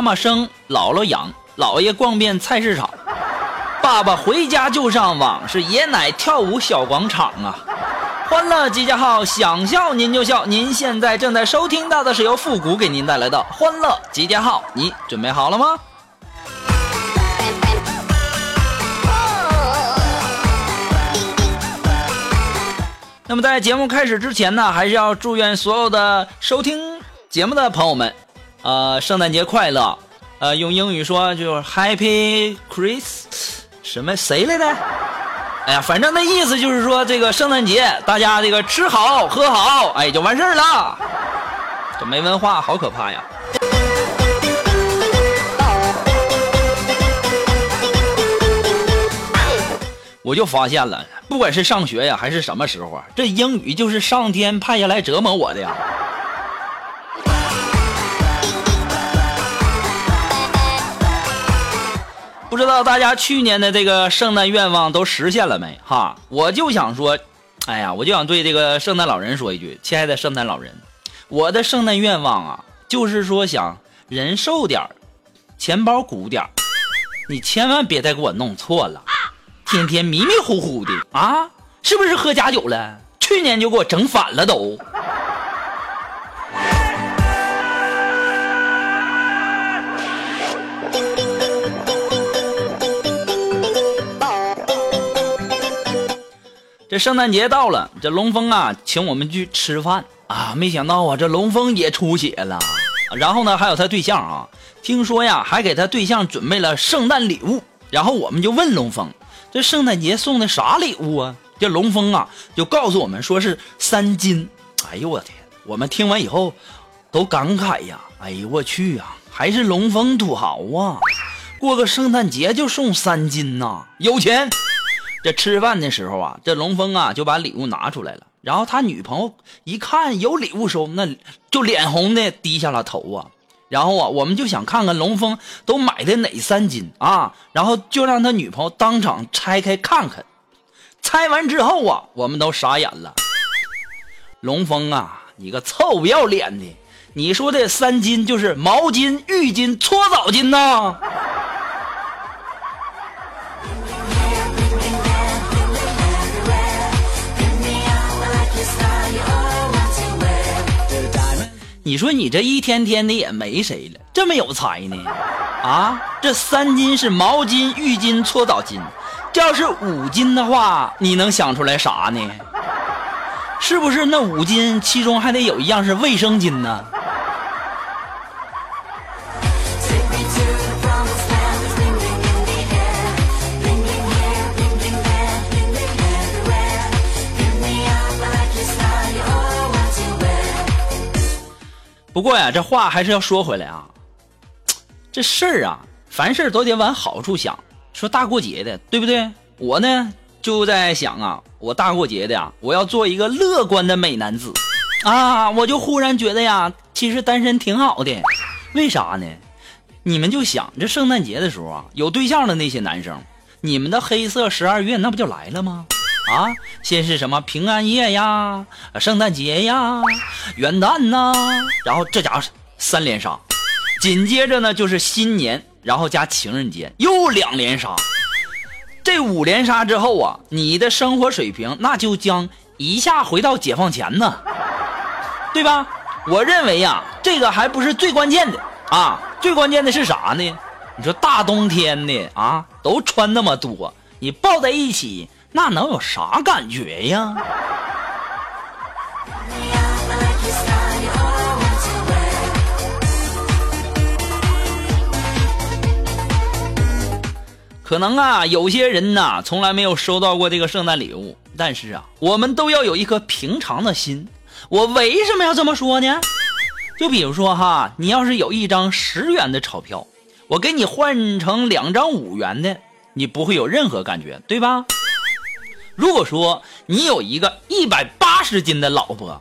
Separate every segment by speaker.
Speaker 1: 妈妈生，姥姥养，姥爷逛遍菜市场，爸爸回家就上网，是爷奶跳舞小广场啊！欢乐集结号，想笑您就笑。您现在正在收听到的是由复古给您带来的欢乐集结号，你准备好了吗？那么在节目开始之前呢，还是要祝愿所有的收听节目的朋友们。呃，圣诞节快乐，呃，用英语说就是 Happy christ 什么谁来的？哎呀，反正那意思就是说这个圣诞节大家这个吃好喝好，哎，就完事儿了。这没文化，好可怕呀！我就发现了，不管是上学呀，还是什么时候啊，这英语就是上天派下来折磨我的呀。不知道大家去年的这个圣诞愿望都实现了没？哈，我就想说，哎呀，我就想对这个圣诞老人说一句：亲爱的圣诞老人，我的圣诞愿望啊，就是说想人瘦点钱包鼓点你千万别再给我弄错了，天天迷迷糊糊的啊，是不是喝假酒了？去年就给我整反了都。这圣诞节到了，这龙峰啊，请我们去吃饭啊！没想到啊，这龙峰也出血了。然后呢，还有他对象啊，听说呀，还给他对象准备了圣诞礼物。然后我们就问龙峰，这圣诞节送的啥礼物啊？这龙峰啊，就告诉我们说是三金。哎呦我天！我们听完以后都感慨呀，哎呦我去呀，还是龙峰土豪啊！过个圣诞节就送三金呐，有钱。这吃饭的时候啊，这龙峰啊就把礼物拿出来了，然后他女朋友一看有礼物收，那就脸红的低下了头啊。然后啊，我们就想看看龙峰都买的哪三金啊，然后就让他女朋友当场拆开看看。拆完之后啊，我们都傻眼了。龙峰啊，你个臭不要脸的，你说的三金就是毛巾、浴巾、搓澡巾呐？你说你这一天天的也没谁了，这么有才呢？啊，这三金是毛巾、浴巾、搓澡巾，这要是五金的话，你能想出来啥呢？是不是那五金其中还得有一样是卫生巾呢？不过呀，这话还是要说回来啊。这事儿啊，凡事都得往好处想。说大过节的，对不对？我呢就在想啊，我大过节的呀，我要做一个乐观的美男子啊。我就忽然觉得呀，其实单身挺好的。为啥呢？你们就想这圣诞节的时候啊，有对象的那些男生，你们的黑色十二月那不就来了吗？啊，先是什么平安夜呀，圣诞节呀，元旦呐，然后这家伙三连杀，紧接着呢就是新年，然后加情人节又两连杀，这五连杀之后啊，你的生活水平那就将一下回到解放前呢，对吧？我认为呀，这个还不是最关键的啊，最关键的是啥呢？你说大冬天的啊，都穿那么多，你抱在一起。那能有啥感觉呀？可能啊，有些人呐，从来没有收到过这个圣诞礼物，但是啊，我们都要有一颗平常的心。我为什么要这么说呢？就比如说哈，你要是有一张十元的钞票，我给你换成两张五元的，你不会有任何感觉，对吧？如果说你有一个一百八十斤的老婆，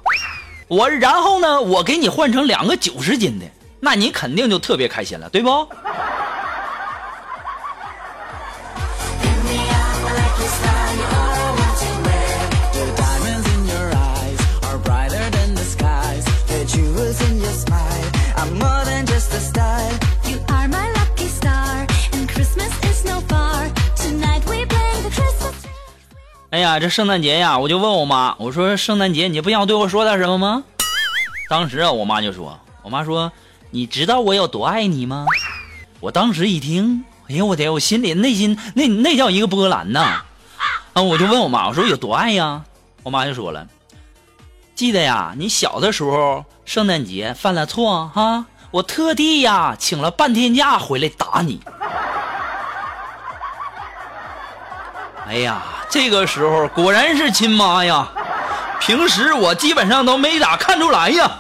Speaker 1: 我然后呢，我给你换成两个九十斤的，那你肯定就特别开心了，对不？哎呀，这圣诞节呀，我就问我妈，我说圣诞节你不想对我说点什么吗？当时啊，我妈就说，我妈说，你知道我有多爱你吗？我当时一听，哎呀，我天，我心里内心那那叫一个波澜呐！啊，我就问我妈，我说有多爱呀？我妈就说了，记得呀，你小的时候圣诞节犯了错哈，我特地呀请了半天假回来打你。哎呀！这个时候果然是亲妈呀，平时我基本上都没咋看出来呀。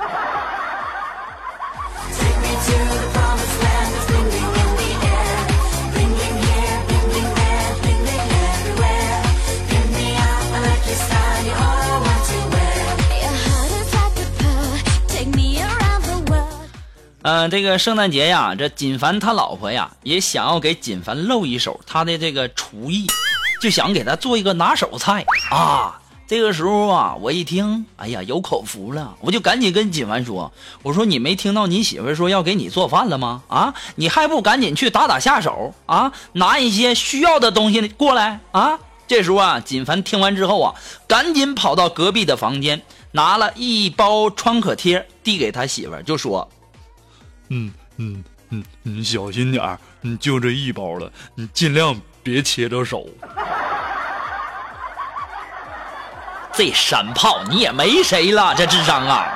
Speaker 1: 嗯，这个圣诞节呀，这锦凡他老婆呀也想要给锦凡露一手他的这个厨艺。就想给他做一个拿手菜啊！这个时候啊，我一听，哎呀，有口福了，我就赶紧跟锦凡说：“我说你没听到你媳妇说要给你做饭了吗？啊，你还不赶紧去打打下手啊，拿一些需要的东西过来啊！”这时候啊，锦凡听完之后啊，赶紧跑到隔壁的房间，拿了一包创可贴递给他媳妇，就说：“
Speaker 2: 嗯嗯嗯，你小心点儿，你就这一包了，你尽量别切着手。”
Speaker 1: 这山炮你也没谁了，这智商啊！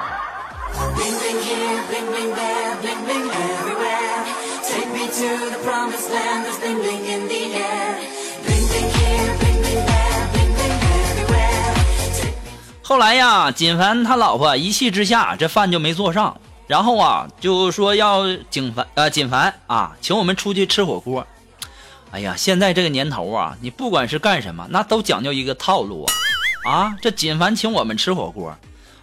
Speaker 1: 后来呀，锦凡他老婆一气之下，这饭就没做上，然后啊，就说要锦凡呃锦凡啊，请我们出去吃火锅。哎呀，现在这个年头啊，你不管是干什么，那都讲究一个套路啊。啊，这锦凡请我们吃火锅，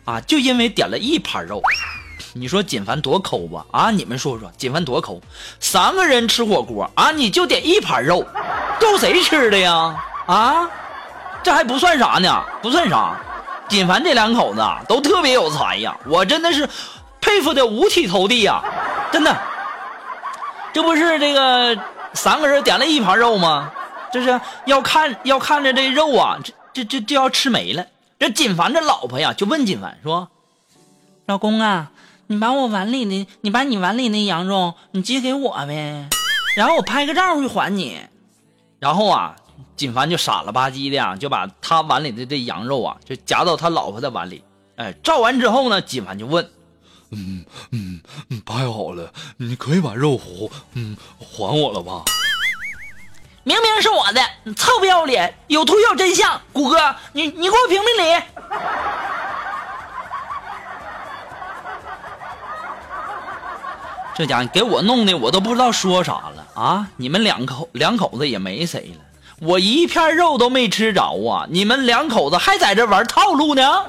Speaker 1: 啊，就因为点了一盘肉，你说锦凡多抠吧？啊，你们说说，锦凡多抠？三个人吃火锅啊，你就点一盘肉，够谁吃的呀？啊，这还不算啥呢，不算啥。锦凡这两口子都特别有才呀，我真的是佩服的五体投地呀，真的。这不是这个三个人点了一盘肉吗？这是要看要看着这肉啊，这。这这就要吃没了，这锦凡这老婆呀，就问锦凡说：“老公啊，你把我碗里的，你把你碗里那羊肉，你借给我呗，然后我拍个照就还你。”然后啊，锦凡就傻了吧唧的呀，就把他碗里的这羊肉啊，就夹到他老婆的碗里。哎，照完之后呢，锦凡就问：“
Speaker 2: 嗯嗯嗯，拍好了，你可以把肉糊嗯还我了吧？”
Speaker 1: 明明是我的，你臭不要脸！有图有真相，谷哥，你你给我评评理。这家伙给我弄的，我都不知道说啥了啊！你们两口两口子也没谁了，我一片肉都没吃着啊！你们两口子还在这玩套路呢？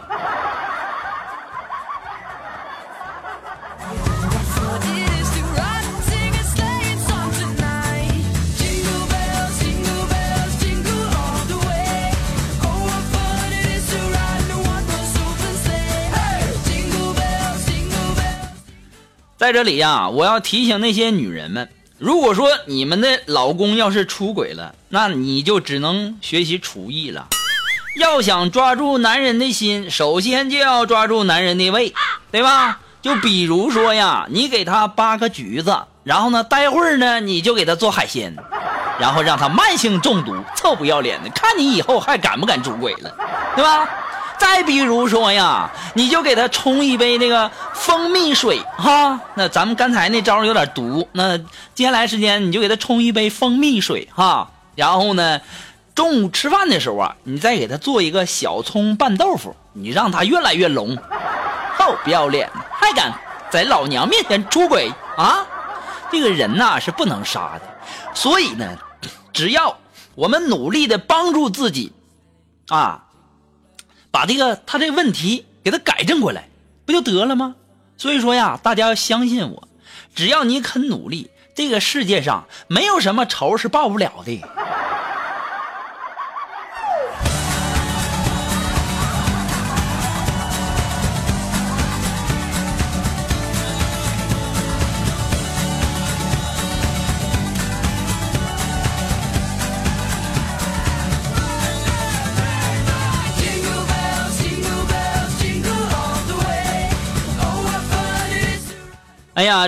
Speaker 1: 在这里呀，我要提醒那些女人们，如果说你们的老公要是出轨了，那你就只能学习厨艺了。要想抓住男人的心，首先就要抓住男人的胃，对吧？就比如说呀，你给他扒个橘子，然后呢，待会儿呢，你就给他做海鲜，然后让他慢性中毒，臭不要脸的，看你以后还敢不敢出轨了，对吧？再比如说呀，你就给他冲一杯那个蜂蜜水哈。那咱们刚才那招有点毒，那接下来时间你就给他冲一杯蜂蜜水哈。然后呢，中午吃饭的时候啊，你再给他做一个小葱拌豆腐，你让他越来越聋。臭不要脸，还敢在老娘面前出轨啊！这个人呐是不能杀的，所以呢，只要我们努力的帮助自己，啊，把这个他这个问题给他改正过来，不就得了吗？所以说呀，大家要相信我，只要你肯努力。这个世界上没有什么仇是报不了的。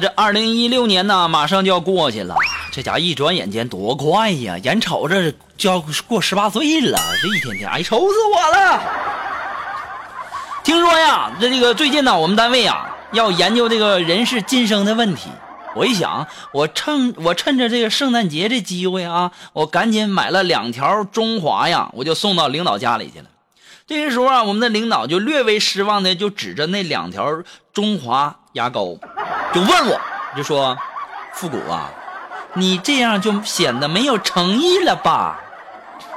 Speaker 1: 这二零一六年呢，马上就要过去了。这家一转眼间多快呀！眼瞅着就要过十八岁了，这一天天，哎，愁死我了。听说呀，这这个最近呢，我们单位啊要研究这个人事晋升的问题。我一想，我趁我趁着这个圣诞节这机会啊，我赶紧买了两条中华呀，我就送到领导家里去了。这个时候啊，我们的领导就略微失望的就指着那两条中华牙膏。就问我，就说，复古啊，你这样就显得没有诚意了吧？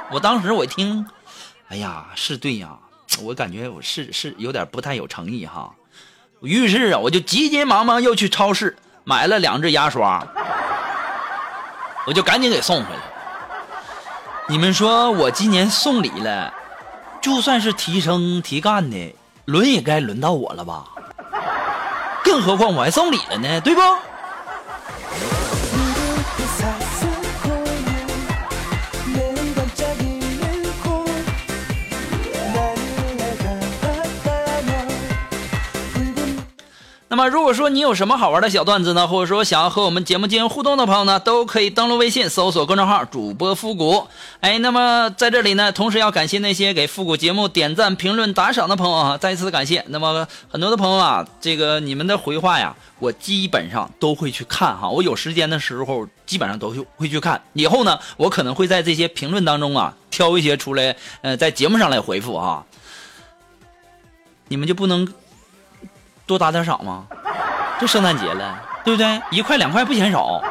Speaker 1: 我当时我一听，哎呀，是对呀，我感觉我是是有点不太有诚意哈。于是啊，我就急急忙忙又去超市买了两支牙刷，我就赶紧给送回来。你们说我今年送礼了，就算是提升提干的，轮也该轮到我了吧？更何况我还送礼了呢，对不？那么，如果说你有什么好玩的小段子呢，或者说想要和我们节目进行互动的朋友呢，都可以登录微信搜索公众号“主播复古”。哎，那么在这里呢，同时要感谢那些给复古节目点赞、评论、打赏的朋友啊，再一次感谢。那么很多的朋友啊，这个你们的回话呀，我基本上都会去看哈。我有时间的时候，基本上都会去看。以后呢，我可能会在这些评论当中啊，挑一些出来，呃，在节目上来回复哈。你们就不能？多打点赏吗？这圣诞节了，对不对？一块两块不嫌少，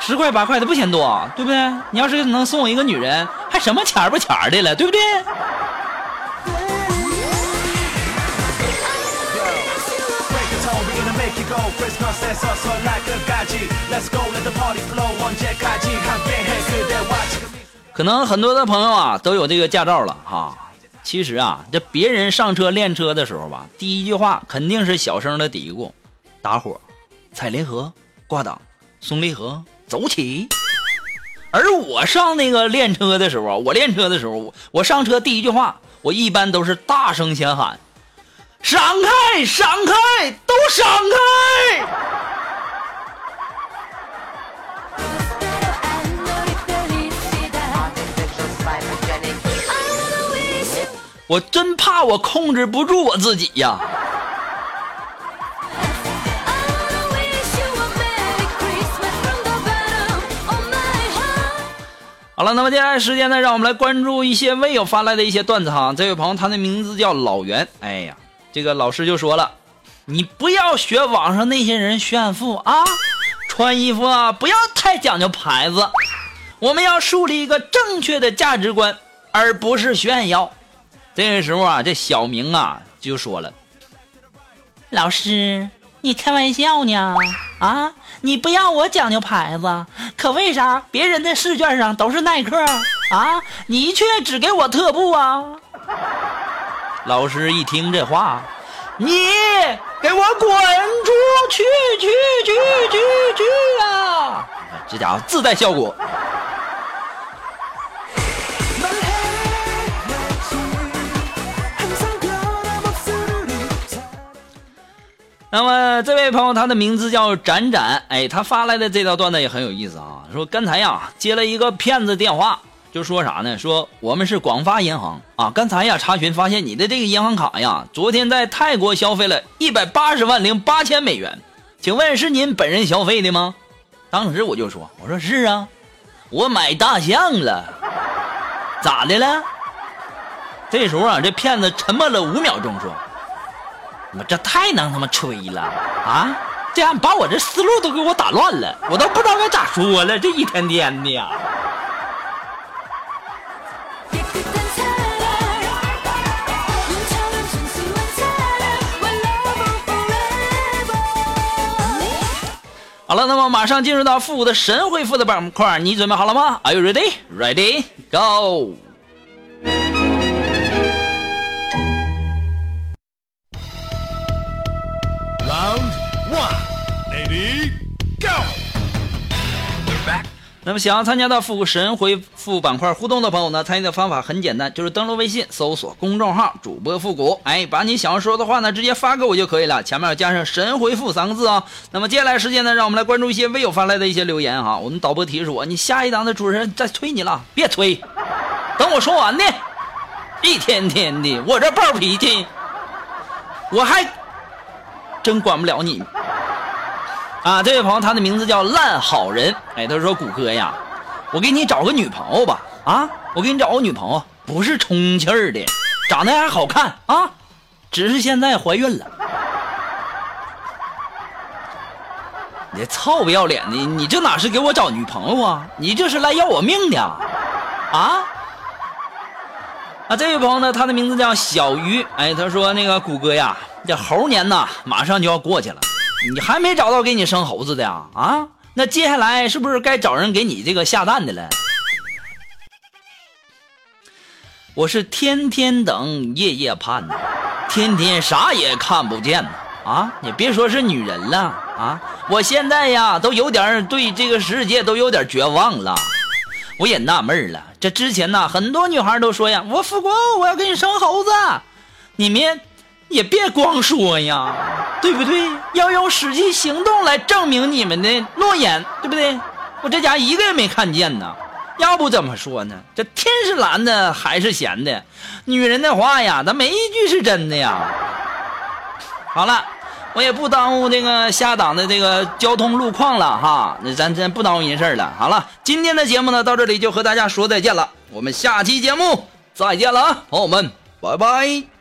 Speaker 1: 十块八块的不嫌多，对不对？你要是能送我一个女人，还什么钱不钱的了，对不对？可能很多的朋友啊都有这个驾照了哈。其实啊，这别人上车练车的时候吧，第一句话肯定是小声的嘀咕：“打火，踩离合，挂档，松离合，走起。”而我上那个练车的时候，我练车的时候，我上车第一句话，我一般都是大声先喊：“闪开，闪开，都闪开！”我真怕我控制不住我自己呀！好了，那么接下来时间呢，让我们来关注一些微友发来的一些段子哈。这位朋友，他的名字叫老袁。哎呀，这个老师就说了，你不要学网上那些人炫富啊，穿衣服啊不要太讲究牌子，我们要树立一个正确的价值观，而不是炫耀。这个时候啊，这小明啊就说了：“老师，你开玩笑呢？啊，你不要我讲究牌子，可为啥别人的试卷上都是耐克啊？你却只给我特步啊？”老师一听这话，你给我滚出去去去去去啊！这家伙自带效果。那么这位朋友，他的名字叫展展，哎，他发来的这条段子也很有意思啊。说刚才呀接了一个骗子电话，就说啥呢？说我们是广发银行啊，刚才呀查询发现你的这个银行卡呀，昨天在泰国消费了一百八十万零八千美元，请问是您本人消费的吗？当时我就说，我说是啊，我买大象了，咋的了？这时候啊，这骗子沉默了五秒钟，说：“妈，这太能他妈吹了啊！这样把我这思路都给我打乱了，我都不知道该咋说了。这一天天的呀。”好了，那么马上进入到复古的神回复的板块，你准备好了吗？Are you ready? Ready? Go!
Speaker 3: Go.
Speaker 1: 那么想要参加到复古神回复板块互动的朋友呢，参与的方法很简单，就是登录微信搜索公众号主播复古，哎，把你想要说的话呢直接发给我就可以了，前面要加上神回复三个字啊。那么接下来时间呢，让我们来关注一些微友发来的一些留言哈。我们导播提示我，你下一档的主持人在催你了，别催，等我说完呢。一天天的，我这暴脾气，我还真管不了你。啊，这位朋友，他的名字叫烂好人。哎，他说：“谷歌呀，我给你找个女朋友吧。啊，我给你找个女朋友，不是充气儿的，长得还好看啊，只是现在怀孕了。你这臭不要脸的，你这哪是给我找女朋友啊？你这是来要我命的啊！啊，啊，这位朋友呢，他的名字叫小鱼。哎，他说那个谷歌呀，这猴年呐，马上就要过去了。”你还没找到给你生猴子的呀？啊，那接下来是不是该找人给你这个下蛋的了？我是天天等，夜夜盼呐，天天啥也看不见呐！啊，你别说是女人了啊，我现在呀都有点对这个世界都有点绝望了。我也纳闷了，这之前呢，很多女孩都说呀，我富国我要给你生猴子，你们。也别光说呀，对不对？要用实际行动来证明你们的诺言，对不对？我这家一个也没看见呢。要不怎么说呢？这天是蓝的，海是咸的，女人的话呀，咱没一句是真的呀。好了，我也不耽误这个下档的这个交通路况了哈。那咱咱不耽误人事了。好了，今天的节目呢，到这里就和大家说再见了。我们下期节目再见了啊，朋友们，拜拜。